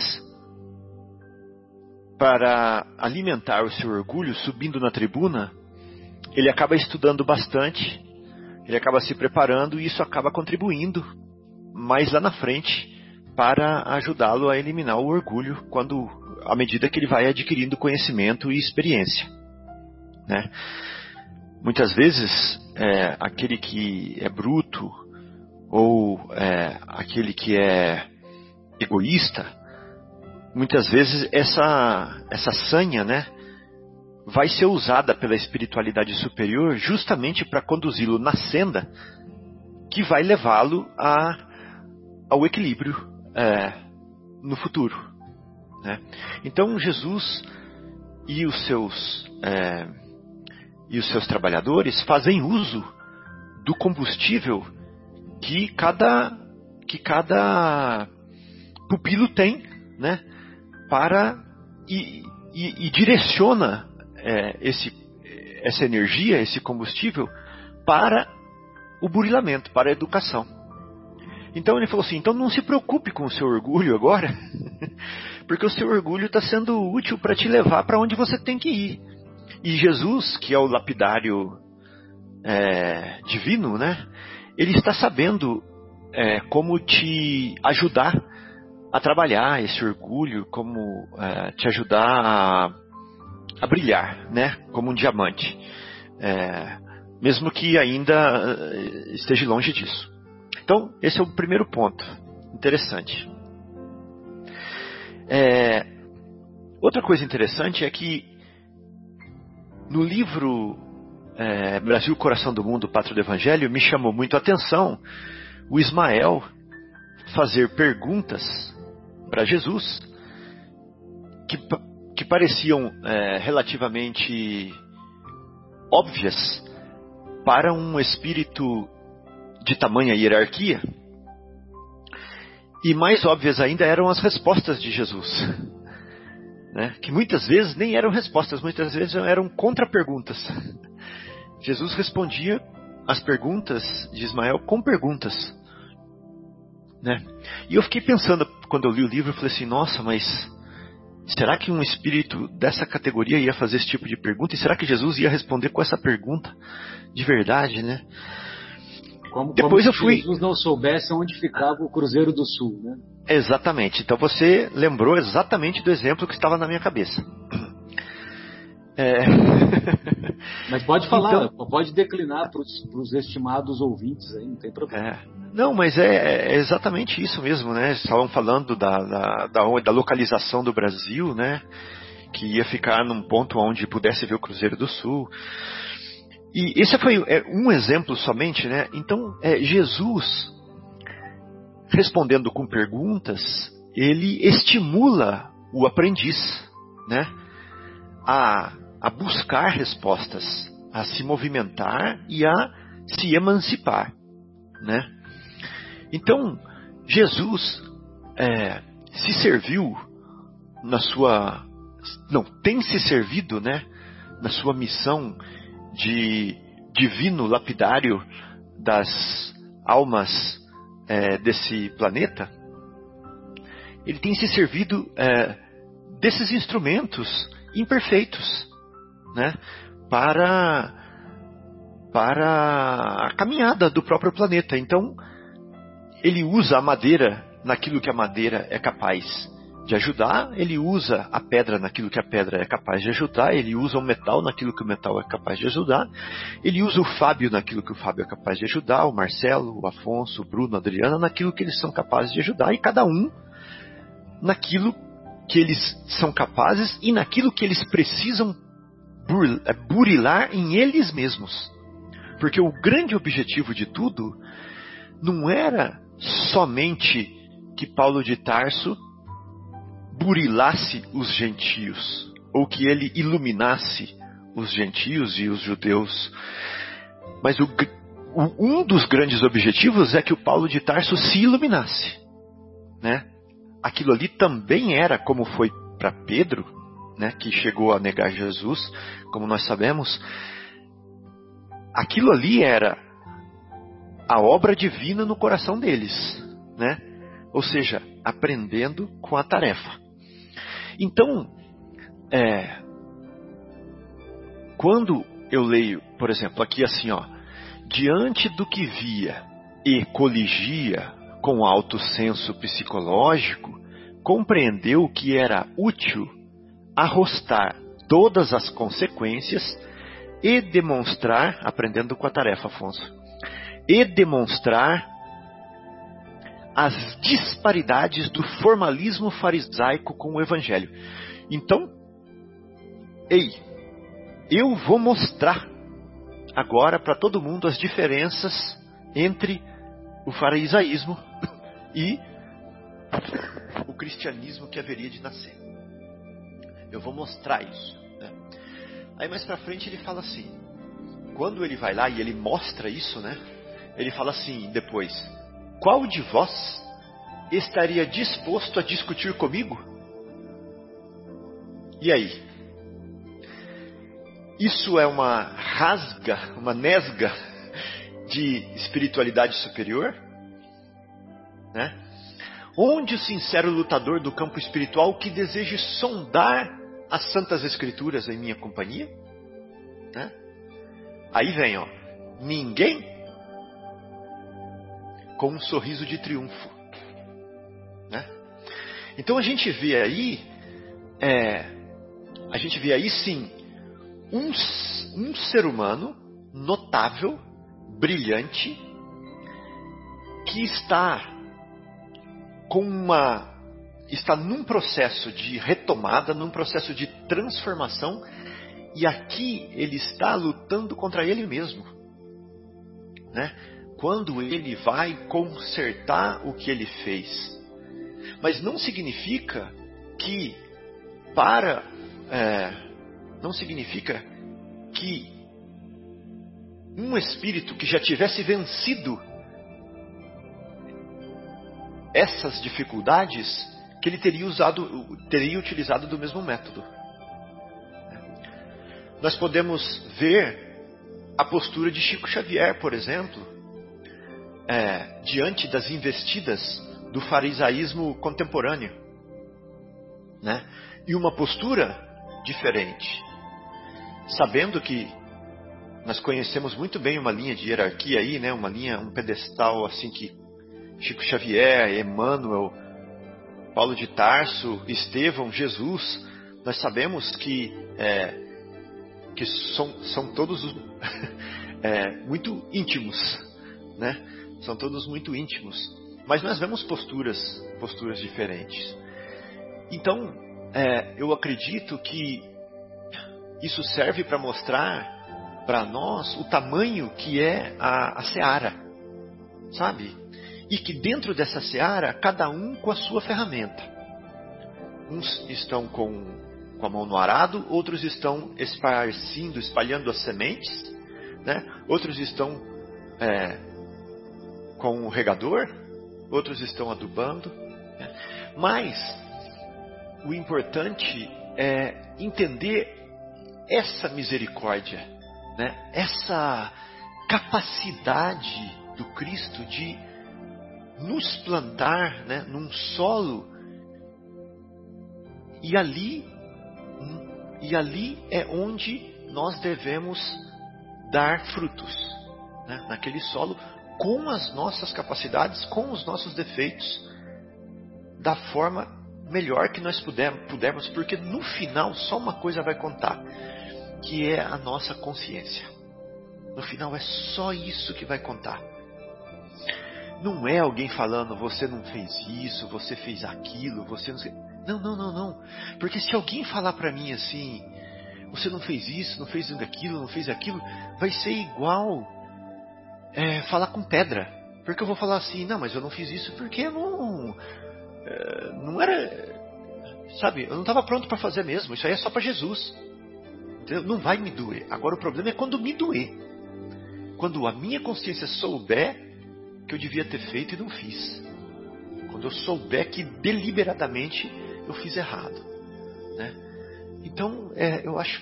para alimentar o seu orgulho, subindo na tribuna, ele acaba estudando bastante, ele acaba se preparando e isso acaba contribuindo mais lá na frente para ajudá-lo a eliminar o orgulho quando à medida que ele vai adquirindo conhecimento e experiência, né? Muitas vezes é, aquele que é bruto ou é, aquele que é egoísta muitas vezes essa, essa sanha, né, vai ser usada pela espiritualidade superior justamente para conduzi-lo na senda que vai levá-lo a, ao equilíbrio é, no futuro. Né? Então Jesus e os seus é, e os seus trabalhadores fazem uso do combustível que cada que cada pupilo tem, né? Para e, e, e direciona é, esse, essa energia, esse combustível para o burilamento, para a educação. Então ele falou assim: então não se preocupe com o seu orgulho agora, porque o seu orgulho está sendo útil para te levar para onde você tem que ir. E Jesus, que é o lapidário é, divino, né? Ele está sabendo é, como te ajudar a trabalhar esse orgulho, como é, te ajudar a, a, brilhar, né? Como um diamante. É, mesmo que ainda é, esteja longe disso. Então, esse é o primeiro ponto. Interessante. É, outra coisa interessante é que no livro é, Brasil, Coração do Mundo, Pátrio do Evangelho, me chamou muito a atenção o Ismael fazer perguntas para Jesus que, que pareciam é, relativamente óbvias para um espírito de tamanha hierarquia. E mais óbvias ainda eram as respostas de Jesus. Né? Que muitas vezes nem eram respostas, muitas vezes eram contra-perguntas. Jesus respondia as perguntas de Ismael com perguntas. Né? E eu fiquei pensando, quando eu li o livro, eu falei assim: nossa, mas será que um espírito dessa categoria ia fazer esse tipo de pergunta? E será que Jesus ia responder com essa pergunta de verdade, né? Como, Depois como eu fui. Jesus não soubesse onde ficava o Cruzeiro do Sul, né? Exatamente. Então você lembrou exatamente do exemplo que estava na minha cabeça. É... Mas pode falar, então... pode declinar para os estimados ouvintes aí, não tem problema. É. Não, mas é, é, exatamente isso mesmo, né? Estavam falando da, da, da, da, localização do Brasil, né? Que ia ficar num ponto onde pudesse ver o Cruzeiro do Sul. E esse foi é, um exemplo somente, né? Então, é, Jesus, respondendo com perguntas, ele estimula o aprendiz, né? A, a buscar respostas, a se movimentar e a se emancipar, né? Então, Jesus é, se serviu na sua. Não, tem se servido, né? Na sua missão de divino lapidário das almas é, desse planeta. Ele tem se servido é, desses instrumentos imperfeitos, né? Para para a caminhada do próprio planeta. Então, ele usa a madeira naquilo que a madeira é capaz de ajudar, ele usa a pedra naquilo que a pedra é capaz de ajudar, ele usa o metal naquilo que o metal é capaz de ajudar, ele usa o Fábio naquilo que o Fábio é capaz de ajudar, o Marcelo, o Afonso, o Bruno, a Adriana naquilo que eles são capazes de ajudar, e cada um naquilo que eles são capazes e naquilo que eles precisam é, burilar em eles mesmos. Porque o grande objetivo de tudo não era somente que Paulo de Tarso burilasse os gentios, ou que ele iluminasse os gentios e os judeus. Mas o, um dos grandes objetivos é que o Paulo de Tarso se iluminasse. Né? Aquilo ali também era, como foi para Pedro, né, que chegou a negar Jesus, como nós sabemos, aquilo ali era a obra divina no coração deles, né? Ou seja, aprendendo com a tarefa. Então, é, quando eu leio, por exemplo, aqui assim, ó, diante do que via e coligia com alto senso psicológico, compreendeu que era útil arrostar todas as consequências e demonstrar, aprendendo com a tarefa, Afonso, e demonstrar as disparidades do formalismo farisaico com o evangelho. Então, ei, eu vou mostrar agora para todo mundo as diferenças entre o farisaísmo e o cristianismo que haveria de nascer. Eu vou mostrar isso. Né? Aí mais para frente ele fala assim, quando ele vai lá e ele mostra isso, né? Ele fala assim depois: qual de vós estaria disposto a discutir comigo? E aí? Isso é uma rasga, uma nesga de espiritualidade superior? Né? Onde o sincero lutador do campo espiritual que deseje sondar as santas escrituras em minha companhia? Né? Aí vem, ó, ninguém com um sorriso de triunfo. Né? Então a gente vê aí, é, a gente vê aí sim, um, um ser humano notável, brilhante, que está com uma está num processo de retomada, num processo de transformação, e aqui ele está lutando contra ele mesmo, né? Quando ele vai consertar o que ele fez. Mas não significa que para é, não significa que um espírito que já tivesse vencido essas dificuldades que ele teria usado teria utilizado do mesmo método. Nós podemos ver a postura de Chico Xavier, por exemplo, é, diante das investidas do farisaísmo contemporâneo, né? E uma postura diferente, sabendo que nós conhecemos muito bem uma linha de hierarquia aí, né? Uma linha, um pedestal assim que Chico Xavier, Emmanuel, Paulo de Tarso, Estevão, Jesus, nós sabemos que é, que são, são todos é, muito íntimos, né? São todos muito íntimos. Mas nós vemos posturas, posturas diferentes. Então, é, eu acredito que isso serve para mostrar para nós o tamanho que é a, a seara, sabe? E que dentro dessa seara, cada um com a sua ferramenta. Uns estão com, com a mão no arado, outros estão esparcindo, espalhando as sementes, né? outros estão é, com o regador, outros estão adubando. Mas o importante é entender essa misericórdia, né? essa capacidade do Cristo de nos plantar né, num solo e ali e ali é onde nós devemos dar frutos né? naquele solo com as nossas capacidades, com os nossos defeitos, da forma melhor que nós pudermos, porque no final só uma coisa vai contar, que é a nossa consciência. No final é só isso que vai contar. Não é alguém falando, você não fez isso, você fez aquilo, você não. Não, não, não, não. Porque se alguém falar para mim assim, você não fez isso, não fez aquilo, não fez aquilo, vai ser igual é, falar com pedra. Porque eu vou falar assim, não, mas eu não fiz isso porque eu não. É, não era. Sabe, eu não estava pronto para fazer mesmo. Isso aí é só para Jesus. Entendeu? Não vai me doer. Agora o problema é quando me doer. Quando a minha consciência souber que eu devia ter feito e não fiz. Quando eu souber que deliberadamente eu fiz errado. Né? Então, é, eu acho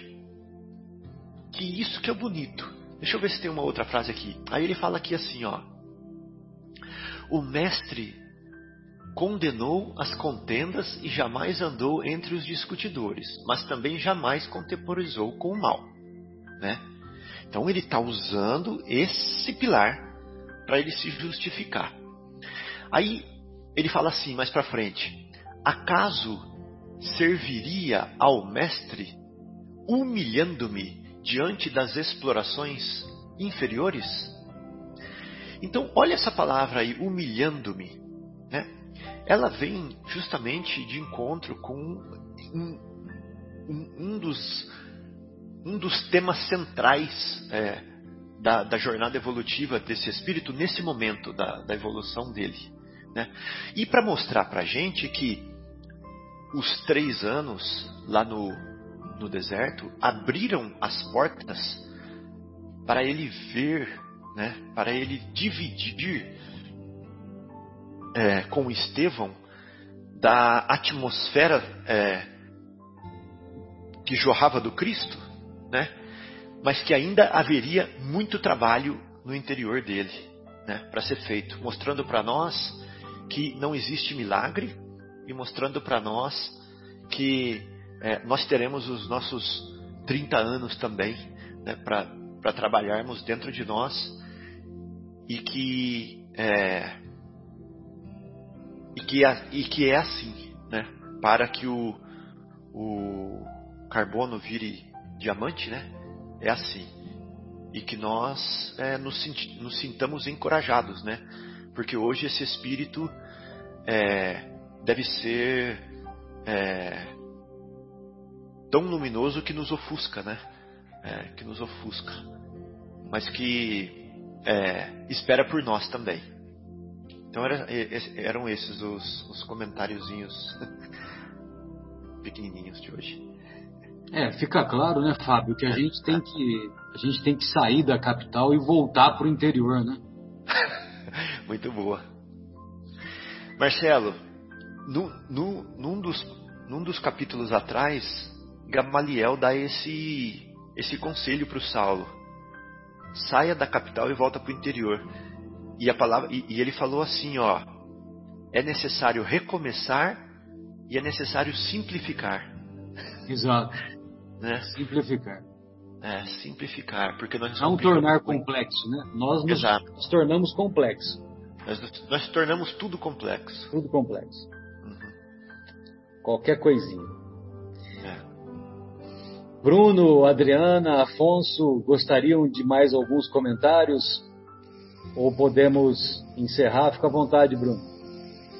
que isso que é bonito. Deixa eu ver se tem uma outra frase aqui. Aí ele fala aqui assim, ó. O mestre condenou as contendas e jamais andou entre os discutidores, mas também jamais contemporizou com o mal, né? Então ele está usando esse pilar para ele se justificar. Aí ele fala assim mais para frente: acaso serviria ao mestre humilhando-me diante das explorações inferiores? Então, olha essa palavra aí, humilhando-me. Né? Ela vem justamente de encontro com um, um, um dos, um dos temas centrais é, da, da, jornada evolutiva desse espírito nesse momento da, da evolução dele. Né? E para mostrar para a gente que os três anos lá no, no deserto abriram as portas para ele ver, né, para ele dividir é, com Estevão da atmosfera é, que jorrava do Cristo, né, mas que ainda haveria muito trabalho no interior dele né, para ser feito, mostrando para nós que não existe milagre e mostrando para nós que é, nós teremos os nossos 30 anos também né, para trabalharmos dentro de nós e que é, e que, é, e que é assim, né, para que o, o carbono vire diamante, né, é assim. E que nós é, nos, nos, sintamos encorajados, né, porque hoje esse espírito é, deve ser é, tão luminoso que nos ofusca, né? É, que nos ofusca, mas que é, espera por nós também. Então era, eram esses os, os comentáriozinhos pequenininhos de hoje. É, fica claro, né, Fábio, que a gente tem que a gente tem que sair da capital e voltar para o interior, né? Muito boa. Marcelo, no, no, num, dos, num dos capítulos atrás, Gamaliel dá esse, esse conselho para o Saulo: saia da capital e volta para o interior. E, a palavra, e, e ele falou assim: ó, é necessário recomeçar e é necessário simplificar. Exato. né? Simplificar. É, simplificar, porque nós não tornar complexo, né? Nós nos, nos tornamos complexo. Nós, nós tornamos tudo complexo. Tudo complexo. Uhum. Qualquer coisinha. Bruno, Adriana, Afonso, gostariam de mais alguns comentários? Ou podemos encerrar? Fica à vontade, Bruno.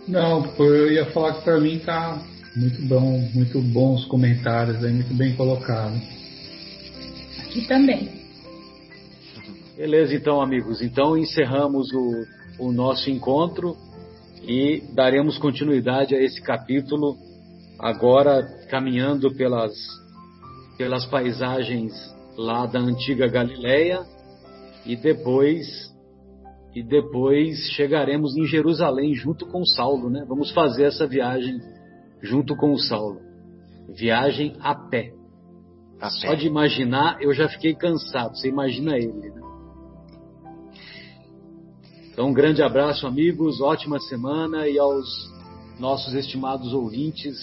Não, eu ia falar que para mim tá muito bom, muito bons comentários aí, muito bem colocado. Aqui também. Beleza, então, amigos. Então encerramos o, o nosso encontro e daremos continuidade a esse capítulo agora caminhando pelas pelas paisagens lá da antiga Galileia e depois e depois chegaremos em Jerusalém junto com Saulo, né? Vamos fazer essa viagem junto com o Saulo. Viagem a pé. A Só pé. de imaginar eu já fiquei cansado. Você imagina ele, né? Então, um grande abraço, amigos, ótima semana e aos nossos estimados ouvintes,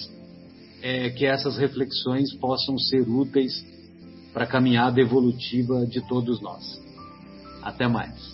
é, que essas reflexões possam ser úteis para a caminhada evolutiva de todos nós. Até mais.